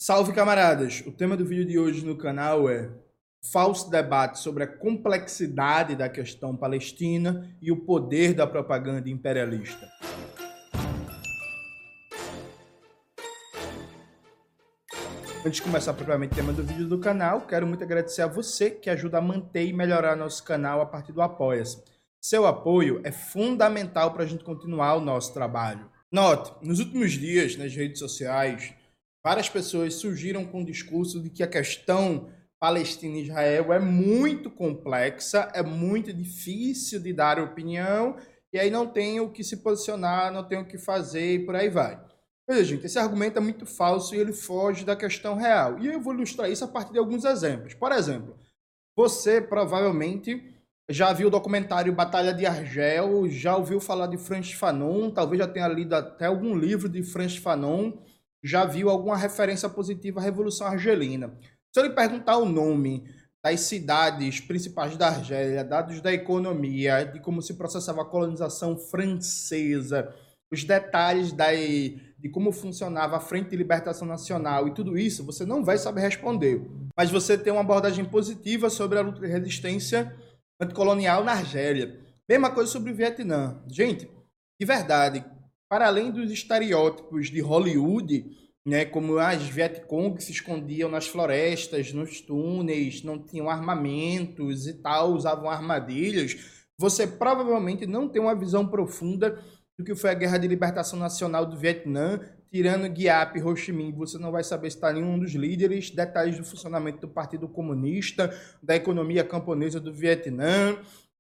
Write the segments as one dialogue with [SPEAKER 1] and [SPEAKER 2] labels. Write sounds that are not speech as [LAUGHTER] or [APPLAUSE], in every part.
[SPEAKER 1] Salve camaradas! O tema do vídeo de hoje no canal é falso debate sobre a complexidade da questão palestina e o poder da propaganda imperialista. Antes de começar propriamente o tema do vídeo do canal, quero muito agradecer a você que ajuda a manter e melhorar nosso canal a partir do Apoia-se. Seu apoio é fundamental para a gente continuar o nosso trabalho. Note, nos últimos dias, nas redes sociais, várias pessoas surgiram com o discurso de que a questão Palestina e Israel é muito complexa, é muito difícil de dar opinião, e aí não tem o que se posicionar, não tem o que fazer e por aí vai. Veja, gente, esse argumento é muito falso e ele foge da questão real. E eu vou ilustrar isso a partir de alguns exemplos. Por exemplo, você provavelmente já viu o documentário Batalha de Argel, já ouviu falar de Francis Fanon, talvez já tenha lido até algum livro de Francis Fanon, já viu alguma referência positiva à Revolução Argelina. Se eu lhe perguntar o nome das cidades principais da Argélia, dados da economia, de como se processava a colonização francesa, os detalhes da, de como funcionava a Frente de Libertação Nacional e tudo isso, você não vai saber responder. Mas você tem uma abordagem positiva sobre a luta de resistência anticolonial na Argélia. Mesma coisa sobre o Vietnã. Gente, de verdade, para além dos estereótipos de Hollywood, né, como as Vietcong se escondiam nas florestas, nos túneis, não tinham armamentos e tal, usavam armadilhas, você provavelmente não tem uma visão profunda do que foi a Guerra de Libertação Nacional do Vietnã, tirando Giap e Ho Chi Minh, você não vai saber se está nenhum dos líderes, detalhes do funcionamento do Partido Comunista, da economia camponesa do Vietnã,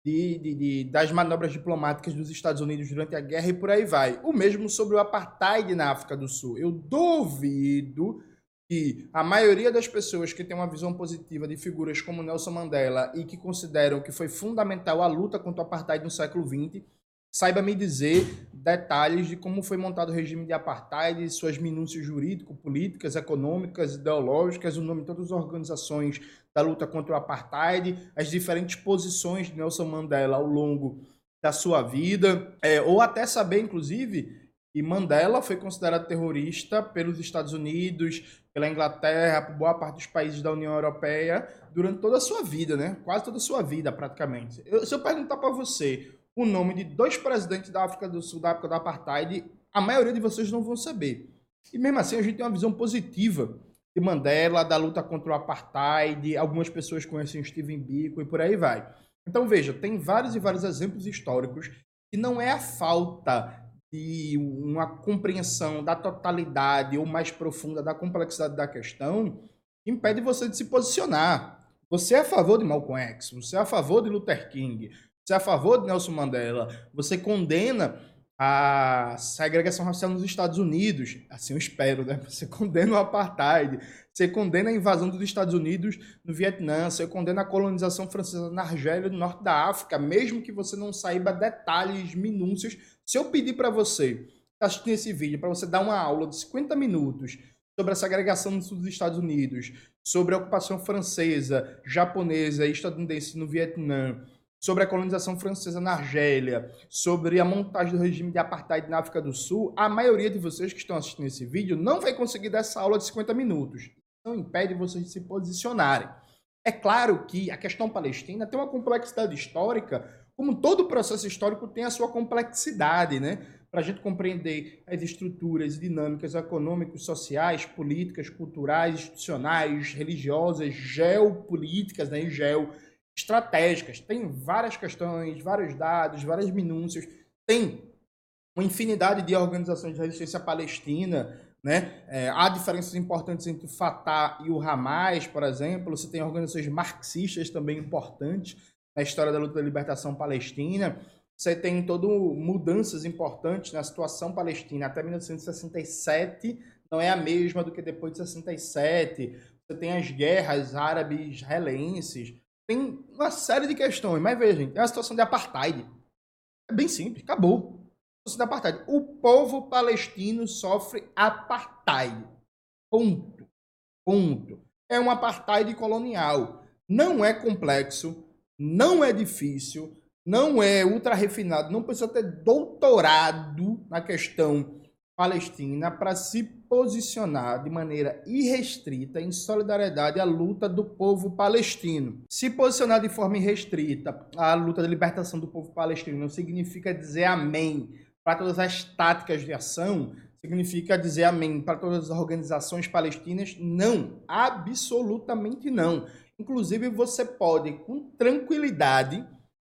[SPEAKER 1] de, de, de, das manobras diplomáticas dos Estados Unidos durante a guerra e por aí vai. O mesmo sobre o apartheid na África do Sul. Eu duvido que a maioria das pessoas que tem uma visão positiva de figuras como Nelson Mandela e que consideram que foi fundamental a luta contra o apartheid no século XX saiba me dizer detalhes de como foi montado o regime de apartheid, suas minúcias jurídico-políticas, econômicas, ideológicas, o nome de todas as organizações da luta contra o apartheid, as diferentes posições de Nelson Mandela ao longo da sua vida, é, ou até saber, inclusive, que Mandela foi considerado terrorista pelos Estados Unidos, pela Inglaterra, por boa parte dos países da União Europeia, durante toda a sua vida, né? Quase toda a sua vida, praticamente. Eu, se eu perguntar para você o nome de dois presidentes da África do Sul da época do apartheid, a maioria de vocês não vão saber. E mesmo assim a gente tem uma visão positiva de Mandela, da luta contra o apartheid, algumas pessoas conhecem Steven Biko e por aí vai. Então veja, tem vários e vários exemplos históricos que não é a falta de uma compreensão da totalidade ou mais profunda da complexidade da questão que impede você de se posicionar. Você é a favor de Malcolm X, você é a favor de Luther King, você é a favor de Nelson Mandela? Você condena a segregação racial nos Estados Unidos? Assim eu espero, né? [LAUGHS] Você condena o apartheid, você condena a invasão dos Estados Unidos no Vietnã, você condena a colonização francesa na Argélia, no norte da África, mesmo que você não saiba detalhes, minúcias. Se eu pedir para você assistir esse vídeo, para você dar uma aula de 50 minutos sobre a segregação dos Estados Unidos, sobre a ocupação francesa, japonesa e estadunidense no Vietnã, sobre a colonização francesa na Argélia, sobre a montagem do regime de apartheid na África do Sul, a maioria de vocês que estão assistindo esse vídeo não vai conseguir dar essa aula de 50 minutos. Não impede vocês de se posicionarem. É claro que a questão palestina tem uma complexidade histórica, como todo processo histórico tem a sua complexidade, né? Para a gente compreender as estruturas dinâmicas econômicas, sociais, políticas, culturais, institucionais, religiosas, geopolíticas né? e geo estratégicas. Tem várias questões, vários dados, várias minúcias. Tem uma infinidade de organizações de resistência palestina. Né? É, há diferenças importantes entre o Fatah e o Hamas, por exemplo. Você tem organizações marxistas também importantes na história da luta da libertação palestina. Você tem todo mudanças importantes na situação palestina até 1967, não é a mesma do que depois de 67. Você tem as guerras árabes israelenses, tem uma série de questões, mas veja, gente, é uma situação de apartheid. É bem simples, acabou. Situação de apartheid. O povo palestino sofre apartheid. Ponto. Ponto. É um apartheid colonial. Não é complexo, não é difícil, não é ultra refinado, não precisa ter doutorado na questão palestina para se posicionar de maneira irrestrita em solidariedade à luta do povo palestino. Se posicionar de forma irrestrita à luta da libertação do povo palestino não significa dizer amém para todas as táticas de ação, significa dizer amém para todas as organizações palestinas? Não, absolutamente não. Inclusive, você pode, com tranquilidade,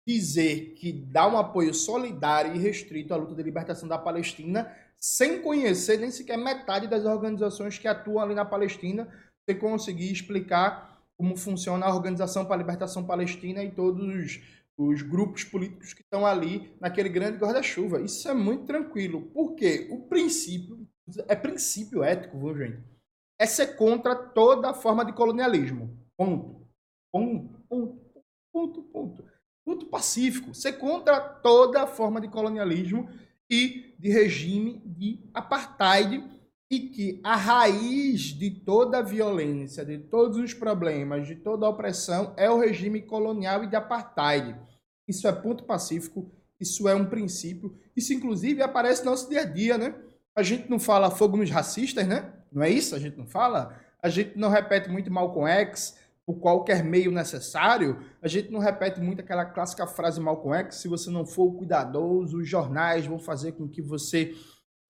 [SPEAKER 1] dizer que dá um apoio solidário e restrito à luta de libertação da Palestina, sem conhecer nem sequer metade das organizações que atuam ali na Palestina, sem conseguir explicar como funciona a Organização para a Libertação Palestina e todos os, os grupos políticos que estão ali naquele grande guarda-chuva. Isso é muito tranquilo, porque o princípio, é princípio ético, viu, gente? É ser contra toda forma de colonialismo. Ponto. Ponto. Ponto. Ponto. Ponto muito pacífico. Ser contra toda forma de colonialismo e de regime de apartheid e que a raiz de toda a violência, de todos os problemas, de toda a opressão é o regime colonial e de apartheid. Isso é ponto pacífico, isso é um princípio, isso inclusive aparece no nosso dia a dia, né? A gente não fala fogo nos racistas, né? Não é isso? A gente não fala? A gente não repete muito Malcolm X, por qualquer meio necessário, a gente não repete muito aquela clássica frase Malcolm X, se você não for cuidadoso, os jornais vão fazer com que você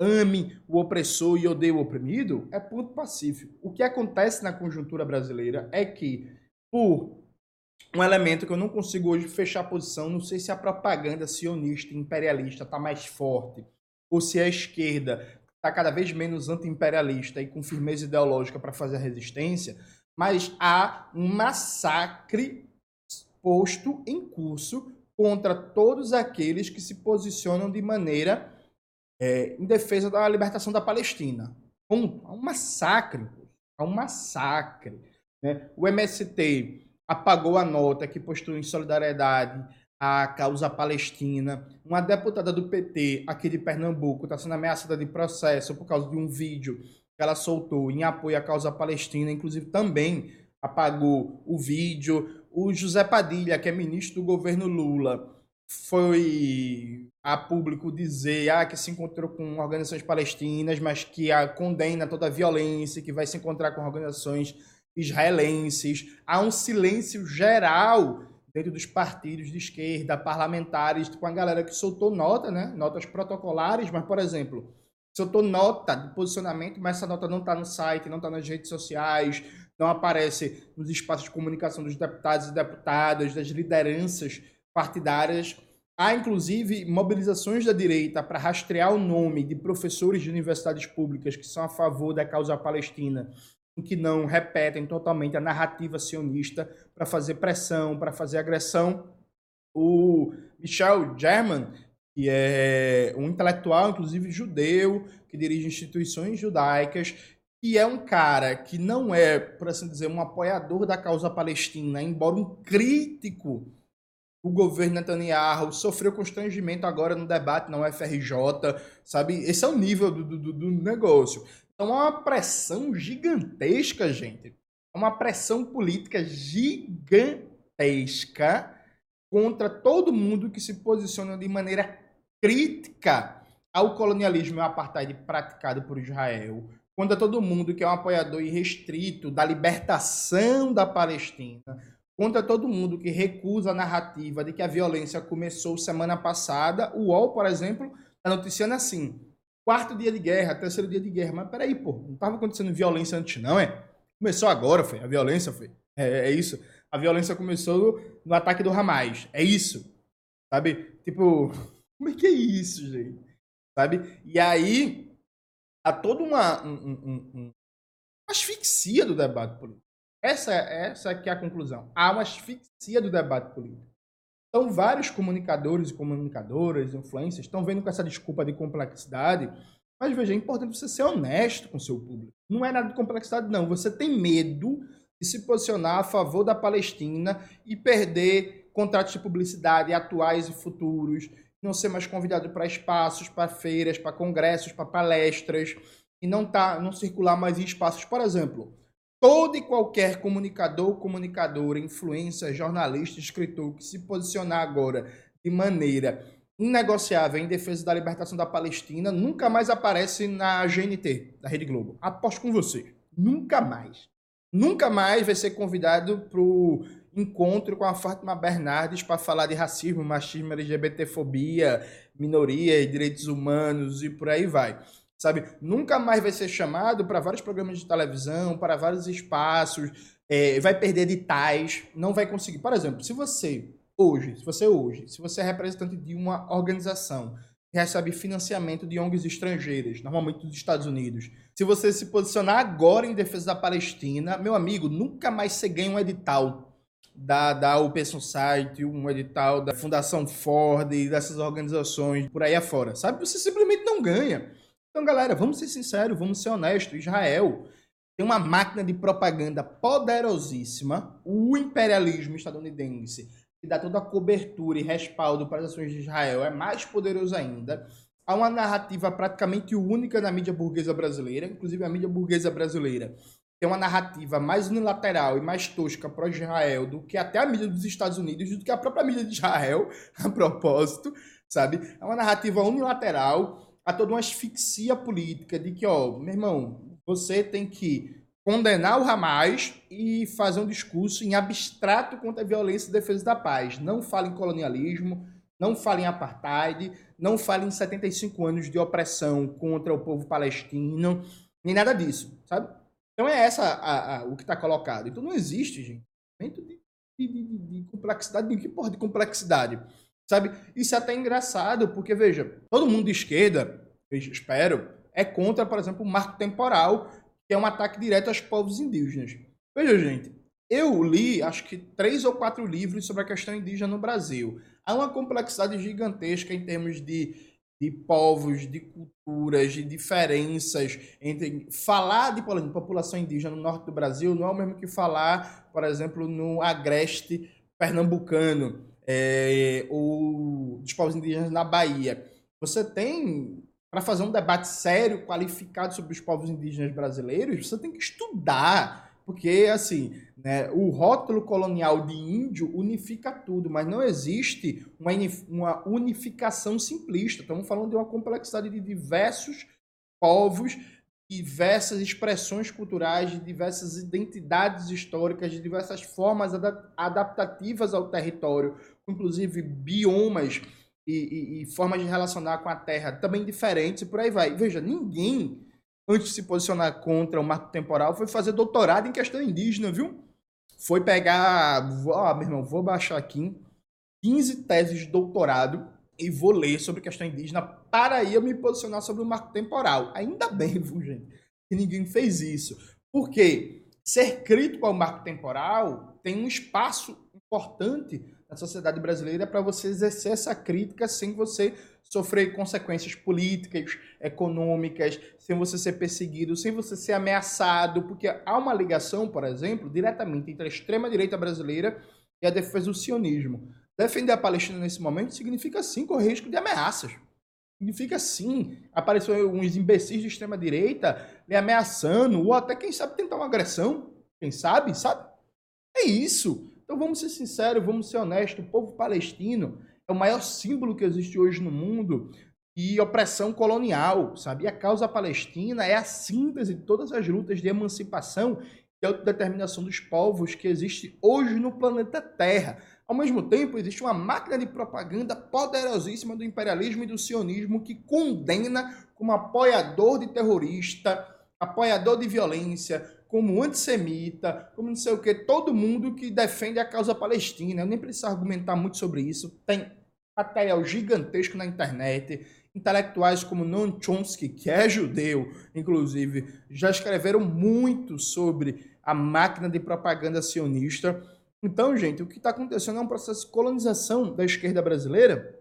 [SPEAKER 1] ame o opressor e odeie o oprimido, é ponto pacífico. O que acontece na conjuntura brasileira é que, por um elemento que eu não consigo hoje fechar a posição, não sei se a propaganda sionista imperialista está mais forte, ou se a esquerda está cada vez menos anti-imperialista e com firmeza ideológica para fazer a resistência, mas há um massacre posto em curso contra todos aqueles que se posicionam de maneira é, em defesa da libertação da Palestina. Um, um massacre, um massacre. Né? O MST apagou a nota que postou em solidariedade à causa palestina. Uma deputada do PT aqui de Pernambuco está sendo ameaçada de processo por causa de um vídeo ela soltou em apoio à causa palestina, inclusive também apagou o vídeo. O José Padilha, que é ministro do governo Lula, foi a público dizer ah, que se encontrou com organizações palestinas, mas que a condena toda a violência, que vai se encontrar com organizações israelenses. Há um silêncio geral dentro dos partidos de esquerda, parlamentares, com a galera que soltou nota, né? notas protocolares, mas, por exemplo, soltou nota de posicionamento, mas essa nota não está no site, não está nas redes sociais, não aparece nos espaços de comunicação dos deputados e deputadas, das lideranças partidárias. Há, inclusive, mobilizações da direita para rastrear o nome de professores de universidades públicas que são a favor da causa palestina que não repetem totalmente a narrativa sionista para fazer pressão, para fazer agressão. O Michel German que é um intelectual, inclusive judeu, que dirige instituições judaicas, que é um cara que não é, por assim dizer, um apoiador da causa palestina, embora um crítico do governo Netanyahu, sofreu constrangimento agora no debate na UFRJ, sabe? Esse é o nível do, do, do negócio. Então é uma pressão gigantesca, gente. É uma pressão política gigantesca contra todo mundo que se posiciona de maneira crítica ao colonialismo e ao apartheid praticado por Israel, quando é todo mundo que é um apoiador irrestrito da libertação da Palestina, contra todo mundo que recusa a narrativa de que a violência começou semana passada, o UOL, por exemplo, está noticiando assim, quarto dia de guerra, terceiro dia de guerra, mas peraí, pô, não estava acontecendo violência antes não, é? Começou agora, foi, a violência foi, é, é isso, a violência começou no ataque do Hamas, é isso, sabe? Tipo, como é que é isso, gente? Sabe? E aí, há toda uma um, um, um, asfixia do debate político. Essa, essa que é a conclusão. Há uma asfixia do debate político. Então, vários comunicadores e comunicadoras, influências, estão vendo com essa desculpa de complexidade. Mas veja, é importante você ser honesto com seu público. Não é nada de complexidade, não. Você tem medo de se posicionar a favor da Palestina e perder contratos de publicidade atuais e futuros não ser mais convidado para espaços, para feiras, para congressos, para palestras, e não, tá, não circular mais em espaços, por exemplo, todo e qualquer comunicador, comunicadora, influência, jornalista, escritor que se posicionar agora de maneira inegociável em defesa da libertação da Palestina nunca mais aparece na GNT, da Rede Globo. Aposto com você. Nunca mais. Nunca mais vai ser convidado para o encontro com a Fátima Bernardes para falar de racismo, machismo, LGBTfobia, minorias, direitos humanos e por aí vai. Sabe? Nunca mais vai ser chamado para vários programas de televisão, para vários espaços, é, vai perder editais, não vai conseguir. Por exemplo, se você hoje, se você hoje, se você é representante de uma organização que recebe financiamento de ONGs estrangeiras, normalmente dos Estados Unidos, se você se posicionar agora em defesa da Palestina, meu amigo, nunca mais você ganha um edital da, da Open Society, um edital da Fundação Ford dessas organizações por aí afora, sabe? Você simplesmente não ganha. Então, galera, vamos ser sinceros, vamos ser honestos. Israel tem uma máquina de propaganda poderosíssima, o imperialismo estadunidense, que dá toda a cobertura e respaldo para as ações de Israel, é mais poderoso ainda. Há uma narrativa praticamente única na mídia burguesa brasileira, inclusive a mídia burguesa brasileira tem uma narrativa mais unilateral e mais tosca para Israel do que até a mídia dos Estados Unidos, do que a própria mídia de Israel, [LAUGHS] a propósito, sabe? É uma narrativa unilateral, há toda uma asfixia política de que, ó, meu irmão, você tem que condenar o Hamas e fazer um discurso em abstrato contra a violência e defesa da paz. Não fale em colonialismo, não fale em apartheid, não fale em 75 anos de opressão contra o povo palestino, nem nada disso, sabe? Então é essa a, a, o que está colocado. Então não existe, gente, de, de, de, de complexidade, de que porra de complexidade, sabe? Isso é até engraçado, porque, veja, todo mundo de esquerda, espero, é contra, por exemplo, o marco temporal que é um ataque direto aos povos indígenas. Veja, gente, eu li acho que três ou quatro livros sobre a questão indígena no Brasil. Há uma complexidade gigantesca em termos de, de povos, de culturas, de diferenças entre falar de exemplo, população indígena no norte do Brasil não é o mesmo que falar, por exemplo, no agreste pernambucano é, ou dos povos indígenas na Bahia. Você tem para fazer um debate sério, qualificado sobre os povos indígenas brasileiros, você tem que estudar, porque assim, né, o rótulo colonial de índio unifica tudo, mas não existe uma, uma unificação simplista. Estamos falando de uma complexidade de diversos povos, diversas expressões culturais, de diversas identidades históricas, de diversas formas adaptativas ao território, inclusive biomas e, e, e, formas de relacionar com a Terra também diferentes e por aí vai. Veja, ninguém, antes de se posicionar contra o marco temporal, foi fazer doutorado em questão indígena, viu? Foi pegar. Ó, oh, meu irmão, vou baixar aqui 15 teses de doutorado e vou ler sobre questão indígena para aí eu me posicionar sobre o marco temporal. Ainda bem, [LAUGHS] viu, gente, que ninguém fez isso. Porque ser crítico ao marco temporal tem um espaço importante na sociedade brasileira para você exercer essa crítica sem você sofrer consequências políticas, econômicas, sem você ser perseguido, sem você ser ameaçado, porque há uma ligação, por exemplo, diretamente entre a extrema-direita brasileira e a defesa do sionismo. Defender a Palestina nesse momento significa sim correr risco de ameaças. Significa sim aparecer uns imbecis de extrema-direita lhe ameaçando, ou até, quem sabe, tentar uma agressão. Quem sabe, sabe? É isso. Então vamos ser sinceros, vamos ser honestos. O povo palestino é o maior símbolo que existe hoje no mundo e opressão colonial, sabe? E a causa palestina é a síntese de todas as lutas de emancipação e autodeterminação dos povos que existe hoje no planeta Terra. Ao mesmo tempo, existe uma máquina de propaganda poderosíssima do imperialismo e do sionismo que condena como apoiador de terrorista, apoiador de violência, como antissemita, como não sei o que, todo mundo que defende a causa palestina. Eu nem preciso argumentar muito sobre isso. Tem material gigantesco na internet. Intelectuais como Noam Chomsky, que é judeu, inclusive, já escreveram muito sobre a máquina de propaganda sionista. Então, gente, o que está acontecendo é um processo de colonização da esquerda brasileira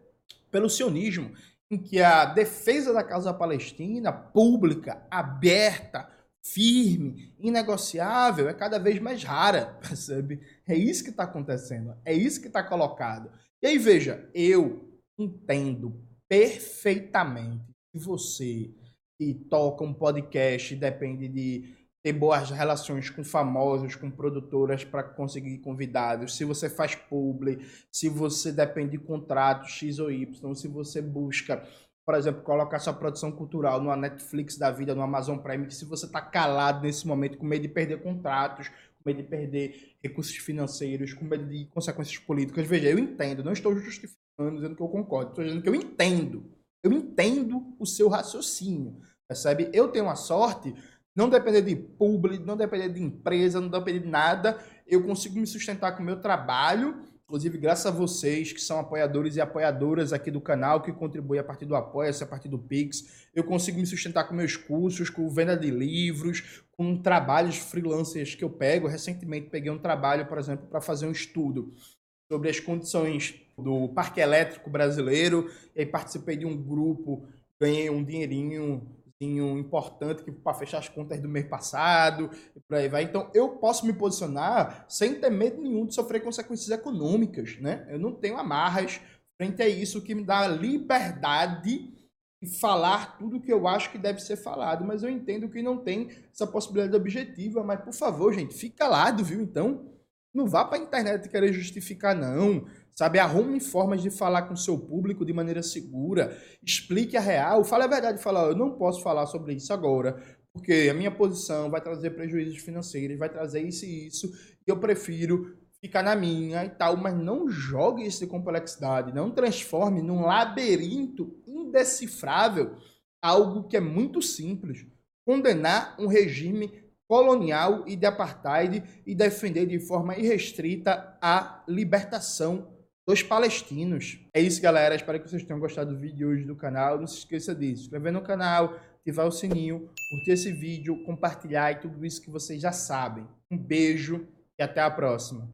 [SPEAKER 1] pelo sionismo, em que a defesa da causa palestina, pública, aberta, firme, inegociável, é cada vez mais rara, [LAUGHS] percebe? É isso que está acontecendo, é isso que está colocado. E aí, veja, eu entendo perfeitamente que você que toca um podcast, depende de ter boas relações com famosos, com produtoras para conseguir convidados, se você faz publi, se você depende de contratos X ou Y, se você busca, por exemplo, colocar sua produção cultural numa Netflix da vida, no Amazon Prime, que se você está calado nesse momento com medo de perder contratos, com medo de perder recursos financeiros, com medo de consequências políticas, veja, eu entendo, não estou justificando, dizendo que eu concordo, estou dizendo que eu entendo, eu entendo o seu raciocínio, percebe? Eu tenho a sorte não depender de público, não depender de empresa, não depender de nada. Eu consigo me sustentar com o meu trabalho, inclusive graças a vocês que são apoiadores e apoiadoras aqui do canal, que contribuem a partir do Apoia-se, a partir do Pix. Eu consigo me sustentar com meus cursos, com venda de livros, com trabalhos freelancers que eu pego. Recentemente peguei um trabalho, por exemplo, para fazer um estudo sobre as condições do parque elétrico brasileiro. E aí participei de um grupo, ganhei um dinheirinho importante para fechar as contas do mês passado e por aí vai. Então eu posso me posicionar sem ter medo nenhum de sofrer consequências econômicas, né? Eu não tenho amarras frente a isso que me dá liberdade de falar tudo que eu acho que deve ser falado, mas eu entendo que não tem essa possibilidade objetiva, mas por favor, gente, fique calado, viu? Então, não vá para a internet querer justificar não. Sabe, arrume formas de falar com seu público de maneira segura, explique a real, fale a verdade, fala, eu não posso falar sobre isso agora, porque a minha posição vai trazer prejuízos financeiros, vai trazer isso e isso, e eu prefiro ficar na minha e tal, mas não jogue isso de complexidade, não transforme num labirinto indecifrável algo que é muito simples. Condenar um regime colonial e de apartheid e defender de forma irrestrita a libertação dos palestinos. É isso, galera. Espero que vocês tenham gostado do vídeo hoje do canal. Não se esqueça disso. Inscrever no canal, ativar o sininho, curtir esse vídeo, compartilhar e tudo isso que vocês já sabem. Um beijo e até a próxima.